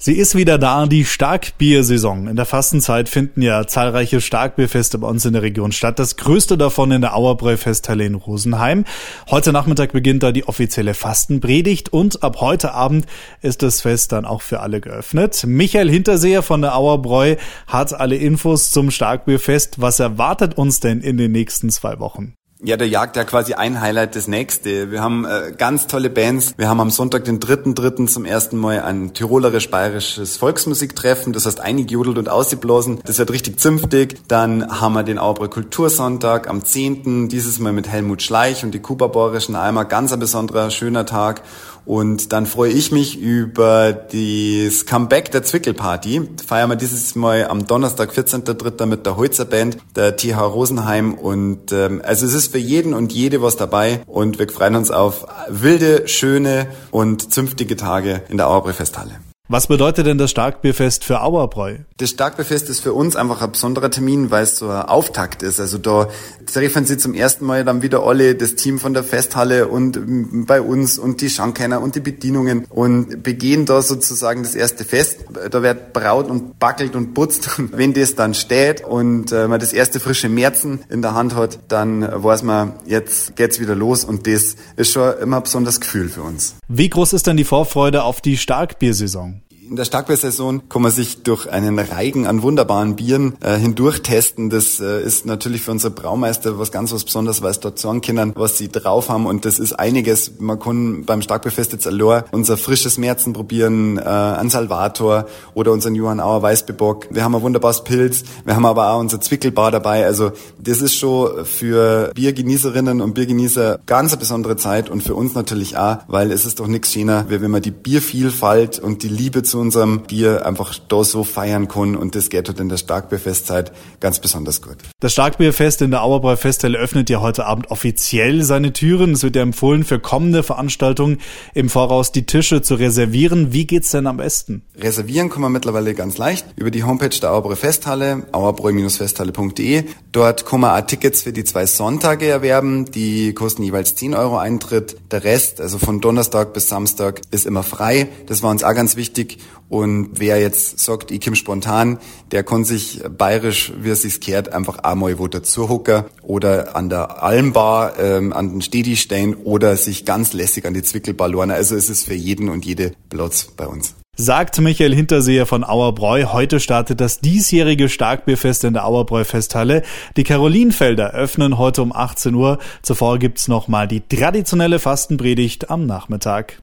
Sie ist wieder da, die Starkbiersaison. In der Fastenzeit finden ja zahlreiche Starkbierfeste bei uns in der Region statt. Das größte davon in der Auerbräu-Festhalle in Rosenheim. Heute Nachmittag beginnt da die offizielle Fastenpredigt und ab heute Abend ist das Fest dann auch für alle geöffnet. Michael Hinterseher von der Auerbräu hat alle Infos zum Starkbierfest. Was erwartet uns denn in den nächsten zwei Wochen? Ja, der jagt ja quasi ein Highlight das nächste. Wir haben äh, ganz tolle Bands. Wir haben am Sonntag, den dritten, dritten zum ersten Mal ein tirolerisch-bayerisches Volksmusiktreffen. Das heißt, eingejudelt und ausgeblasen. Das wird richtig zünftig. Dann haben wir den Auerbräu Kultursonntag am 10. Dieses Mal mit Helmut Schleich und die Kuba-Borischen Eimer. Ganz ein besonderer, schöner Tag. Und dann freue ich mich über das Comeback der Zwickelparty. Feiern wir dieses Mal am Donnerstag, 14.3. mit der Holzer Band, der TH Rosenheim. Und ähm, also es ist für jeden und jede was dabei. Und wir freuen uns auf wilde, schöne und zünftige Tage in der Auerbräu Festhalle. Was bedeutet denn das Starkbierfest für Auerbräu? Das Starkbierfest ist für uns einfach ein besonderer Termin, weil es so ein Auftakt ist. Also da treffen sie zum ersten Mal dann wieder alle, das Team von der Festhalle und bei uns und die Schankeiner und die Bedienungen und begehen da sozusagen das erste Fest. Da wird braut und backelt und putzt. Und wenn das dann steht und äh, man das erste frische Märzen in der Hand hat, dann weiß man, jetzt geht's wieder los und das ist schon immer ein besonderes Gefühl für uns. Wie groß ist denn die Vorfreude auf die Starkbiersaison? In der Starkbiersaison kann man sich durch einen Reigen an wunderbaren Bieren äh, hindurch testen. Das äh, ist natürlich für unsere Braumeister was ganz was Besonderes, weil es dort sagen können, was sie drauf haben. Und das ist einiges. Man kann beim Starkbierfest jetzt allein unser frisches Märzen probieren, äh, ein Salvator oder unseren Johann Auer Weißbebock. Wir haben ein wunderbares Pilz. Wir haben aber auch unser Zwickelbar dabei. Also das ist schon für Biergenießerinnen und Biergenießer ganz eine besondere Zeit und für uns natürlich auch, weil es ist doch nichts schöner, wenn man die Biervielfalt und die Liebe zu unserem Bier einfach da so feiern kann und das geht halt in der Starkbierfestzeit ganz besonders gut. Das Starkbierfest in der Auerbräu Festhalle öffnet ja heute Abend offiziell seine Türen. Es wird ja empfohlen, für kommende Veranstaltungen im Voraus die Tische zu reservieren. Wie geht's denn am besten? Reservieren kann man mittlerweile ganz leicht über die Homepage der Auerbräu Festhalle, auerbräu-festhalle.de. Dort kann man auch Tickets für die zwei Sonntage erwerben. Die kosten jeweils 10 Euro Eintritt. Der Rest, also von Donnerstag bis Samstag, ist immer frei. Das war uns auch ganz wichtig. Und wer jetzt sagt, ich komme spontan, der kann sich bayerisch, wie es sich kehrt, einfach einmal wo dazu hocken oder an der Almbar, ähm, an den Stedi stehen oder sich ganz lässig an die Zwickelbar lernen. Also es ist für jeden und jede Platz bei uns. Sagt Michael Hinterseher von Auerbräu. Heute startet das diesjährige Starkbierfest in der Auerbräu Festhalle. Die Karolinfelder öffnen heute um 18 Uhr. Zuvor gibt's noch mal die traditionelle Fastenpredigt am Nachmittag.